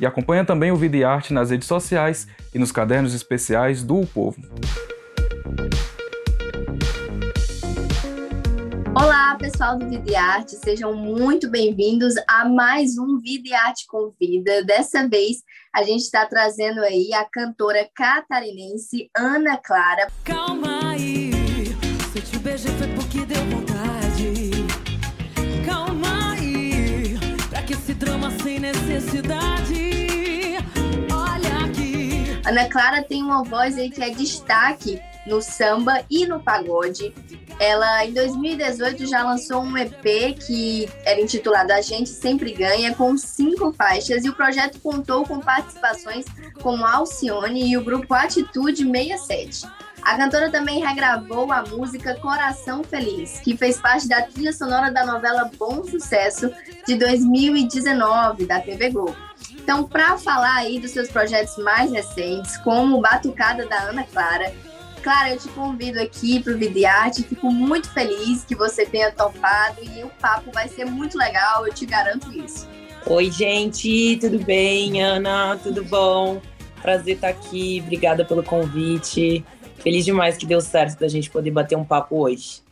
E acompanha também o Vida e Arte nas redes sociais e nos cadernos especiais do o Povo. Olá, pessoal do Vida e Arte, sejam muito bem-vindos a mais um Vida e Arte Convida. Dessa vez, a gente está trazendo aí a cantora catarinense Ana Clara. Calma aí, se te beijei esse drama sem necessidade? Ana Clara tem uma voz aí que é destaque no samba e no pagode. Ela, em 2018, já lançou um EP que era intitulado A Gente Sempre Ganha, com cinco faixas, e o projeto contou com participações como Alcione e o grupo Atitude 67. A cantora também regravou a música Coração Feliz, que fez parte da trilha sonora da novela Bom Sucesso de 2019 da TV Globo. Então, para falar aí dos seus projetos mais recentes, como Batucada da Ana Clara, Clara, eu te convido aqui para o Videarte. Fico muito feliz que você tenha topado e o papo vai ser muito legal, eu te garanto isso. Oi, gente, tudo bem? Ana, tudo bom? Prazer estar aqui, obrigada pelo convite. Feliz demais que deu certo da gente poder bater um papo hoje.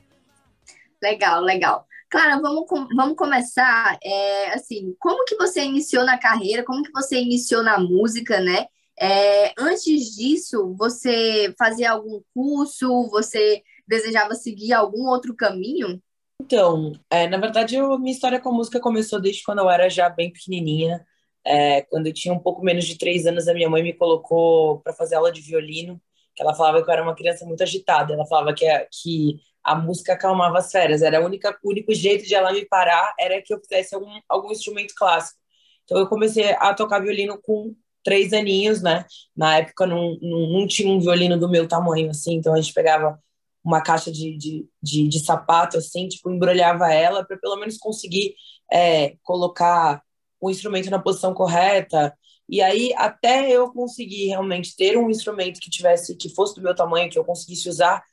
Legal, legal. Clara, vamos, vamos começar, é, assim, como que você iniciou na carreira, como que você iniciou na música, né? É, antes disso, você fazia algum curso, você desejava seguir algum outro caminho? Então, é, na verdade, eu, minha história com a música começou desde quando eu era já bem pequenininha. É, quando eu tinha um pouco menos de três anos, a minha mãe me colocou para fazer aula de violino, que ela falava que eu era uma criança muito agitada. Ela falava que, que a música acalmava as férias. Era a o único jeito de ela me parar era que eu fizesse algum, algum instrumento clássico. Então eu comecei a tocar violino com três aninhos, né? Na época não, não, não tinha um violino do meu tamanho, assim, então a gente pegava uma caixa de, de, de, de sapato, assim, tipo, embrulhava ela para pelo menos conseguir é, colocar o instrumento na posição correta. E aí, até eu conseguir realmente ter um instrumento que tivesse, que fosse do meu tamanho, que eu conseguisse usar,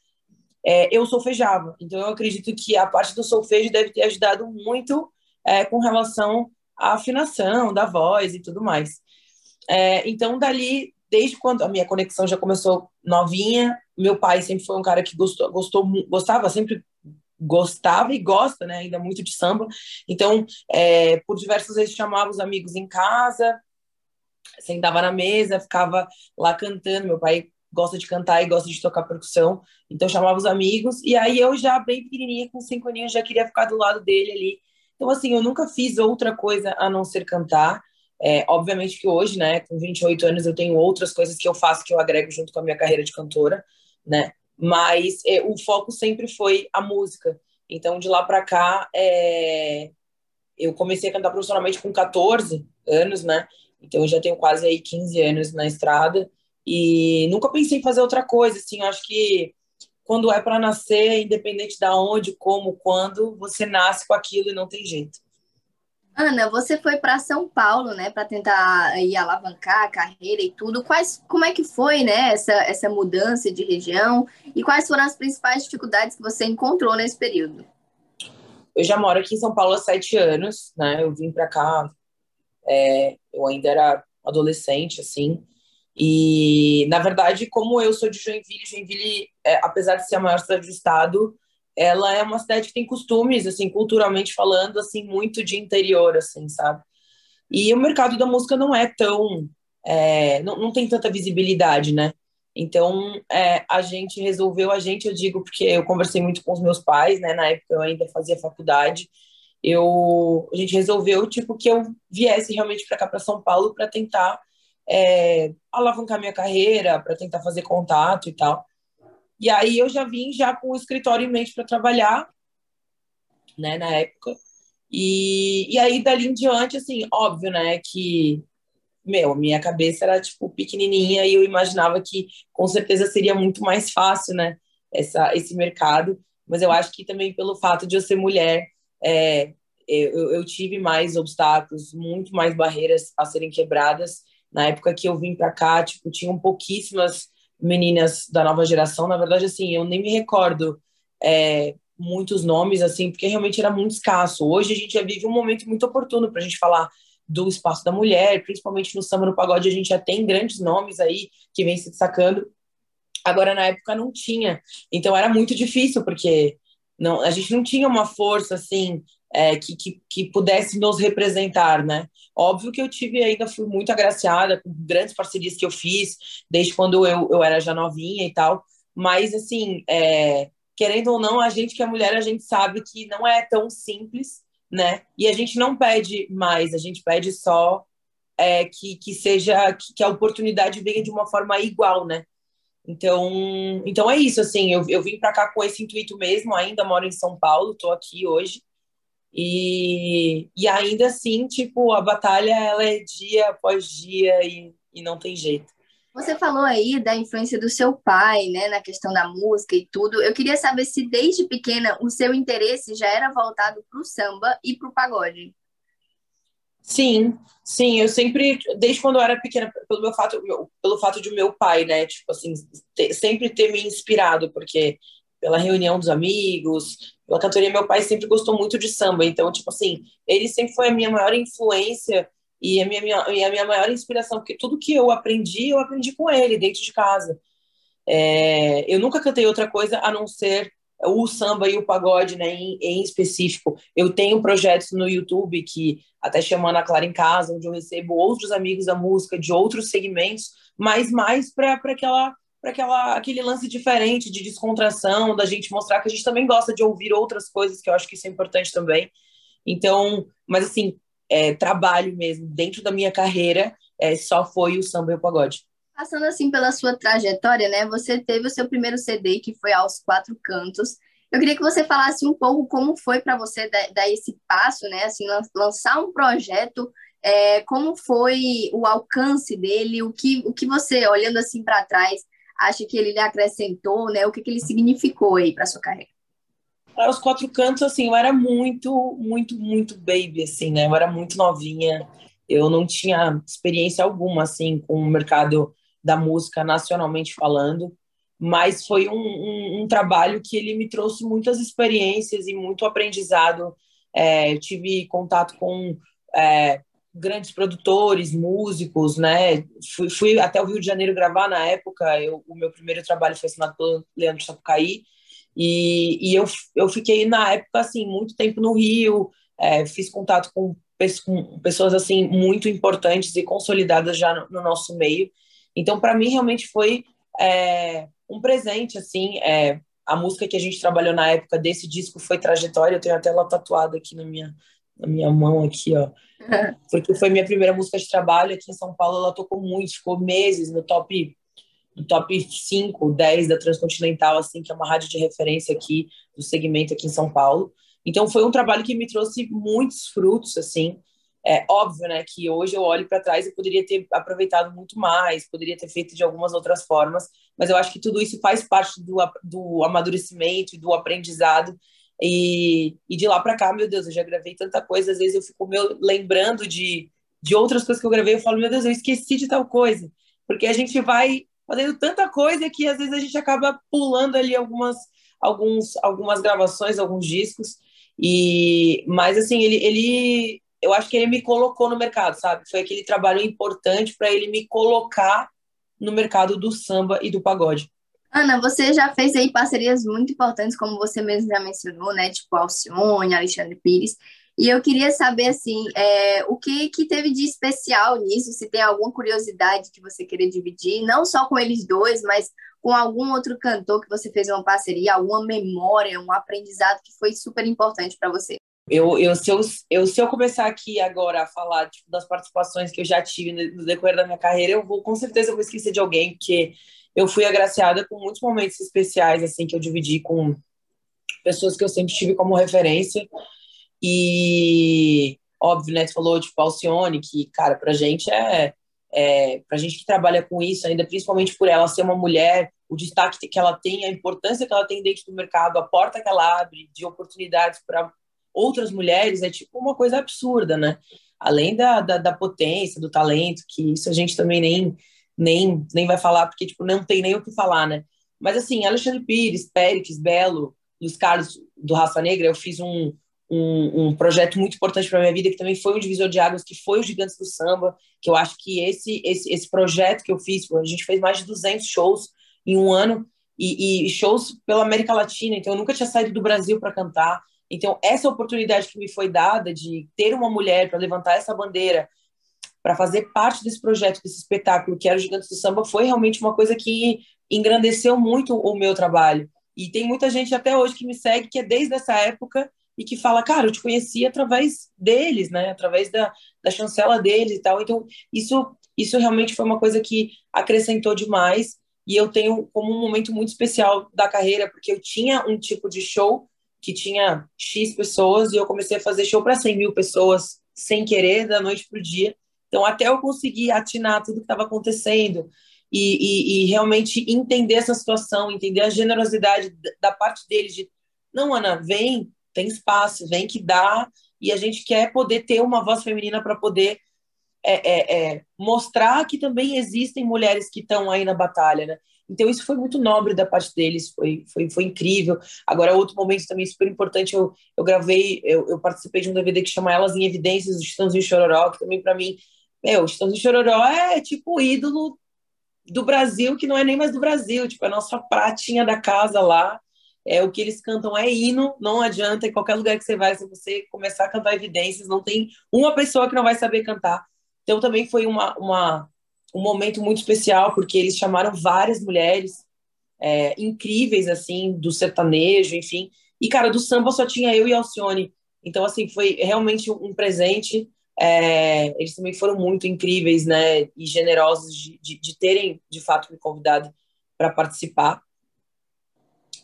é, eu solfejava. Então, eu acredito que a parte do solfejo deve ter ajudado muito é, com relação à afinação da voz e tudo mais. É, então, dali, desde quando a minha conexão já começou novinha, meu pai sempre foi um cara que gostou, gostou gostava, sempre gostava e gosta, né, ainda muito de samba. Então, é, por diversas vezes chamava os amigos em casa, sentava na mesa, ficava lá cantando. Meu pai gosta de cantar e gosta de tocar percussão, então chamava os amigos, e aí eu já bem pequenininha, com cinco aninhos, já queria ficar do lado dele ali. Então, assim, eu nunca fiz outra coisa a não ser cantar. É, obviamente que hoje, né, com 28 anos, eu tenho outras coisas que eu faço que eu agrego junto com a minha carreira de cantora, né, mas é, o foco sempre foi a música. Então, de lá para cá, é, eu comecei a cantar profissionalmente com 14 anos, né, então eu já tenho quase aí 15 anos na estrada, e nunca pensei em fazer outra coisa, assim, acho que quando é para nascer, independente da onde, como, quando, você nasce com aquilo e não tem jeito. Ana, você foi para São Paulo, né, para tentar aí alavancar a carreira e tudo. Quais, como é que foi, né, essa, essa mudança de região e quais foram as principais dificuldades que você encontrou nesse período? Eu já moro aqui em São Paulo há sete anos, né? Eu vim para cá, é, eu ainda era adolescente, assim. E, na verdade, como eu sou de Joinville, Joinville, é, apesar de ser a maior cidade do estado, ela é uma cidade que tem costumes, assim, culturalmente falando, assim, muito de interior, assim, sabe? E o mercado da música não é tão... É, não, não tem tanta visibilidade, né? Então, é, a gente resolveu, a gente, eu digo, porque eu conversei muito com os meus pais, né? Na época eu ainda fazia faculdade. Eu, a gente resolveu, tipo, que eu viesse realmente para cá, para São Paulo, para tentar é, alavancar minha carreira, para tentar fazer contato e tal. E aí eu já vim já com o escritório em mente para trabalhar, né, na época. E, e aí, dali em diante, assim, óbvio, né, que, meu, minha cabeça era, tipo, pequenininha e eu imaginava que, com certeza, seria muito mais fácil, né, essa, esse mercado. Mas eu acho que também pelo fato de eu ser mulher, é, eu, eu tive mais obstáculos, muito mais barreiras a serem quebradas. Na época que eu vim para cá, tipo, tinham pouquíssimas meninas da nova geração. Na verdade, assim, eu nem me recordo é, muitos nomes, assim, porque realmente era muito escasso. Hoje a gente já vive um momento muito oportuno para a gente falar do espaço da mulher, principalmente no samba no pagode, a gente já tem grandes nomes aí que vem se destacando. Agora, na época, não tinha. Então, era muito difícil, porque não, a gente não tinha uma força, assim, é, que, que, que, pudesse nos representar, né? Óbvio que eu tive, ainda fui muito agraciada com grandes parcerias que eu fiz, desde quando eu, eu era já novinha e tal, mas, assim, é, querendo ou não, a gente que é mulher, a gente sabe que não é tão simples, né? E a gente não pede mais, a gente pede só é, que, que seja, que, que a oportunidade venha de uma forma igual, né? Então, então é isso, assim, eu, eu vim para cá com esse intuito mesmo, ainda moro em São Paulo, estou aqui hoje, e, e ainda assim, tipo, a batalha ela é dia após dia e, e não tem jeito. Você falou aí da influência do seu pai, né, na questão da música e tudo. Eu queria saber se desde pequena o seu interesse já era voltado para o samba e para o pagode. Sim, sim, eu sempre, desde quando eu era pequena, pelo meu fato, pelo fato de meu pai, né, tipo assim, sempre ter me inspirado, porque pela reunião dos amigos, pela cantoria, meu pai sempre gostou muito de samba, então, tipo assim, ele sempre foi a minha maior influência e a minha, minha, e a minha maior inspiração, porque tudo que eu aprendi, eu aprendi com ele, dentro de casa. É, eu nunca cantei outra coisa a não ser o samba e o pagode, né, em, em específico. Eu tenho projetos no YouTube que até chamando a Clara em Casa, onde eu recebo outros amigos da música de outros segmentos, mas mais para aquela para aquela aquele lance diferente de descontração, da gente mostrar que a gente também gosta de ouvir outras coisas, que eu acho que isso é importante também. Então, mas assim, é, trabalho mesmo dentro da minha carreira, é, só foi o samba e o pagode. Passando assim pela sua trajetória, né? Você teve o seu primeiro CD que foi aos quatro cantos. Eu queria que você falasse um pouco como foi para você dar, dar, esse passo, né? Assim, lançar um projeto, é, como foi o alcance dele, o que, o que você, olhando assim para trás, acha que ele lhe acrescentou, né? O que, que ele significou aí para sua carreira? Para os quatro cantos, assim, eu era muito, muito, muito baby, assim, né? Eu era muito novinha. Eu não tinha experiência alguma, assim, com o mercado da música nacionalmente falando, mas foi um, um, um trabalho que ele me trouxe muitas experiências e muito aprendizado. É, eu tive contato com é, grandes produtores, músicos, né? Fui, fui, até o Rio de Janeiro gravar na época. Eu, o meu primeiro trabalho foi assinado pelo Leandro Sapucaí. E, e eu, eu fiquei, na época, assim, muito tempo no Rio. É, fiz contato com, com, pessoas, assim, muito importantes e consolidadas já no, no nosso meio. Então, para mim, realmente foi é, um presente, assim. É, a música que a gente trabalhou na época desse disco foi Trajetória. Eu tenho até ela tatuada aqui na minha, na minha mão, aqui, ó. Porque foi minha primeira música de trabalho aqui em São Paulo. Ela tocou muito, ficou meses no top no top 5, 10 da Transcontinental, assim, que é uma rádio de referência aqui do segmento aqui em São Paulo. Então foi um trabalho que me trouxe muitos frutos, assim. É óbvio, né, que hoje eu olho para trás e poderia ter aproveitado muito mais, poderia ter feito de algumas outras formas, mas eu acho que tudo isso faz parte do, do amadurecimento e do aprendizado. E, e de lá para cá, meu Deus, eu já gravei tanta coisa, às vezes eu fico meu, lembrando de, de outras coisas que eu gravei, eu falo, meu Deus, eu esqueci de tal coisa, porque a gente vai fazendo tanta coisa que às vezes a gente acaba pulando ali algumas, alguns, algumas gravações, alguns discos. E, mas assim, ele, ele eu acho que ele me colocou no mercado, sabe? Foi aquele trabalho importante para ele me colocar no mercado do samba e do pagode. Ana, você já fez aí parcerias muito importantes, como você mesmo já mencionou, né? Tipo Alcione, Alexandre Pires. E eu queria saber, assim, é, o que, que teve de especial nisso, se tem alguma curiosidade que você queria dividir, não só com eles dois, mas com algum outro cantor que você fez uma parceria, alguma memória, um aprendizado que foi super importante para você. Eu, eu, se eu, eu, se eu começar aqui agora a falar tipo, das participações que eu já tive no decorrer da minha carreira, eu vou com certeza eu vou esquecer de alguém, porque eu fui agraciada com muitos momentos especiais assim que eu dividi com pessoas que eu sempre tive como referência. E, óbvio, né, tu falou, tipo, Alcione, que, cara, pra gente é, é, pra gente que trabalha com isso, ainda principalmente por ela ser uma mulher, o destaque que ela tem, a importância que ela tem dentro do mercado, a porta que ela abre de oportunidades para outras mulheres, é tipo uma coisa absurda, né? Além da, da, da, potência, do talento, que isso a gente também nem, nem, nem vai falar, porque tipo, não tem nem o que falar, né? Mas assim, Alexandre Pires, Péricles, Belo, Luiz Carlos do Raça Negra, eu fiz um, um, um projeto muito importante para minha vida, que também foi um divisor de águas, que foi o Gigantes do Samba, que eu acho que esse, esse, esse projeto que eu fiz, a gente fez mais de 200 shows em um ano, e, e shows pela América Latina, então eu nunca tinha saído do Brasil para cantar, então essa oportunidade que me foi dada de ter uma mulher para levantar essa bandeira, para fazer parte desse projeto, desse espetáculo que era o Gigantes do Samba, foi realmente uma coisa que engrandeceu muito o meu trabalho. E tem muita gente até hoje que me segue, que é desde essa época, e que fala, cara, eu te conheci através deles, né? Através da, da chancela deles e tal. Então, isso, isso realmente foi uma coisa que acrescentou demais. E eu tenho como um momento muito especial da carreira, porque eu tinha um tipo de show que tinha X pessoas e eu comecei a fazer show para 100 mil pessoas sem querer, da noite para o dia. Então, até eu conseguir atinar tudo que estava acontecendo e, e, e, realmente entender essa situação, entender a generosidade da parte deles de, não, Ana, vem, tem espaço, vem que dá, e a gente quer poder ter uma voz feminina para poder é, é, é, mostrar que também existem mulheres que estão aí na batalha, né? Então isso foi muito nobre da parte deles, foi, foi, foi incrível. Agora, outro momento também super importante, eu, eu gravei, eu, eu participei de um DVD que chama Elas em Evidências, do Chitãozinho Chororó, que também para mim, meu, o Chitãozinho Chororó é tipo o ídolo do Brasil, que não é nem mais do Brasil, tipo, é a nossa pratinha da casa lá, é o que eles cantam é hino, não adianta, em qualquer lugar que você vai, se você começar a cantar evidências, não tem uma pessoa que não vai saber cantar. Então também foi uma, uma um momento muito especial, porque eles chamaram várias mulheres é, incríveis, assim, do sertanejo, enfim. E, cara, do samba só tinha eu e Alcione. Então, assim, foi realmente um presente. É, eles também foram muito incríveis, né, e generosos de, de, de terem, de fato, me convidado para participar.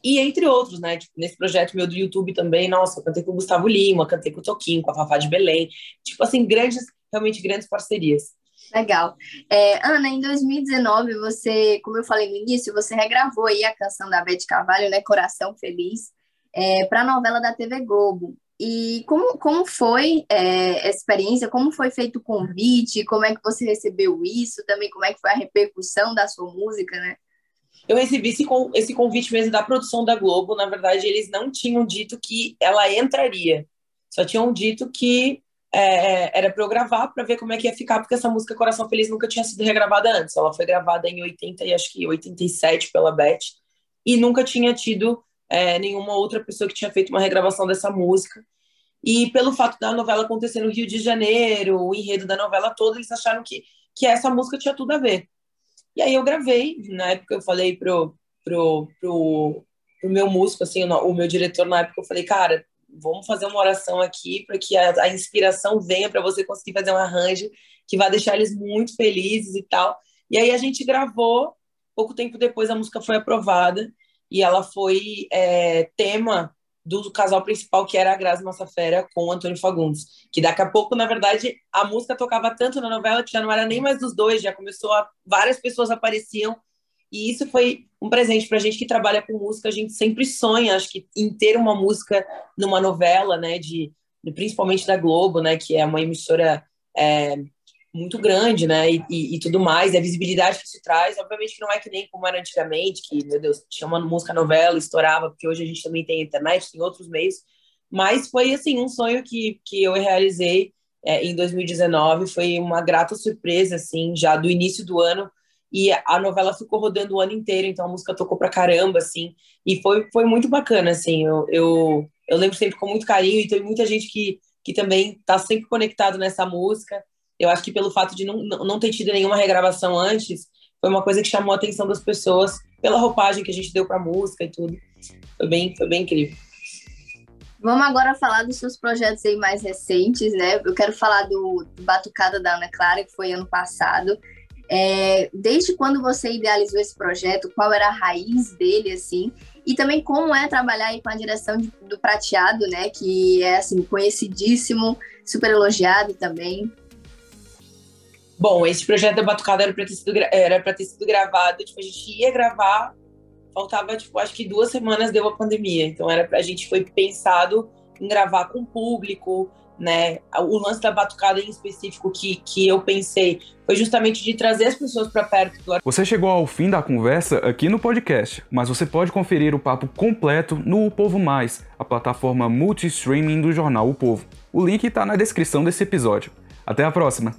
E entre outros, né? Tipo, nesse projeto meu do YouTube também, nossa, eu cantei com o Gustavo Lima, cantei com o Toquinho, com a Fafá de Belém. Tipo assim, grandes, realmente grandes parcerias. Legal. É, Ana, em 2019, você, como eu falei no início, você regravou aí a canção da Beth Carvalho, né? Coração Feliz, é, para a novela da TV Globo. E como, como foi é, a experiência? Como foi feito o convite? Como é que você recebeu isso? Também como é que foi a repercussão da sua música, né? eu recebi esse, esse convite mesmo da produção da Globo. Na verdade, eles não tinham dito que ela entraria, só tinham dito que é, era para eu gravar para ver como é que ia ficar, porque essa música Coração Feliz nunca tinha sido regravada antes. Ela foi gravada em 80 e acho que 87 pela Beth, e nunca tinha tido é, nenhuma outra pessoa que tinha feito uma regravação dessa música. E pelo fato da novela acontecer no Rio de Janeiro, o enredo da novela toda, eles acharam que, que essa música tinha tudo a ver. E aí eu gravei, na época eu falei pro, pro, pro, pro meu músico, assim, o meu diretor na época, eu falei, cara, vamos fazer uma oração aqui para que a, a, inspiração venha para você conseguir fazer um arranjo que vai deixar eles muito felizes e tal. E aí a gente gravou, pouco tempo depois a música foi aprovada e ela foi é, tema do casal principal, que era a Grazi Massafera com o Antônio Fagundes. Que daqui a pouco, na verdade, a música tocava tanto na novela que já não era nem mais dos dois, já começou a. Várias pessoas apareciam. E isso foi um presente para a gente que trabalha com música. A gente sempre sonha, acho que, em ter uma música numa novela, né, de, principalmente da Globo, né, que é uma emissora é, muito grande, né, e, e, e, tudo mais, a visibilidade que isso traz, obviamente que não é que nem como era antigamente, que, meu Deus, tinha uma música novela, estourava, porque hoje a gente também tem internet, tem outros meios, mas foi, assim, um sonho que, que eu realizei é, em 2019, foi uma grata surpresa, assim, já do início do ano, e a novela ficou rodando o ano inteiro, então a música tocou pra caramba, assim, e foi, foi muito bacana, assim, eu, eu, eu lembro sempre com muito carinho, e tem muita gente que, que também tá sempre conectado nessa música, eu acho que pelo fato de não, não ter tido nenhuma regravação antes, foi uma coisa que chamou a atenção das pessoas pela roupagem que a gente deu para a música e tudo. Foi bem, foi bem incrível. Vamos agora falar dos seus projetos aí mais recentes, né? Eu quero falar do, do Batucada da Ana Clara, que foi ano passado. É, desde quando você idealizou esse projeto, qual era a raiz dele, assim, e também como é trabalhar com a direção de, do Prateado, né, que é, assim, conhecidíssimo, super elogiado também. Bom, esse projeto da Batucada era para ter, sido, era ter sido gravado, tipo, a gente ia gravar, faltava, tipo, acho que duas semanas deu a pandemia, então era pra gente, foi pensado em gravar com o público, né? O lance da batucada em específico que, que eu pensei foi justamente de trazer as pessoas para perto do Você chegou ao fim da conversa aqui no podcast, mas você pode conferir o papo completo no O Povo Mais, a plataforma multi-streaming do jornal O Povo. O link está na descrição desse episódio. Até a próxima!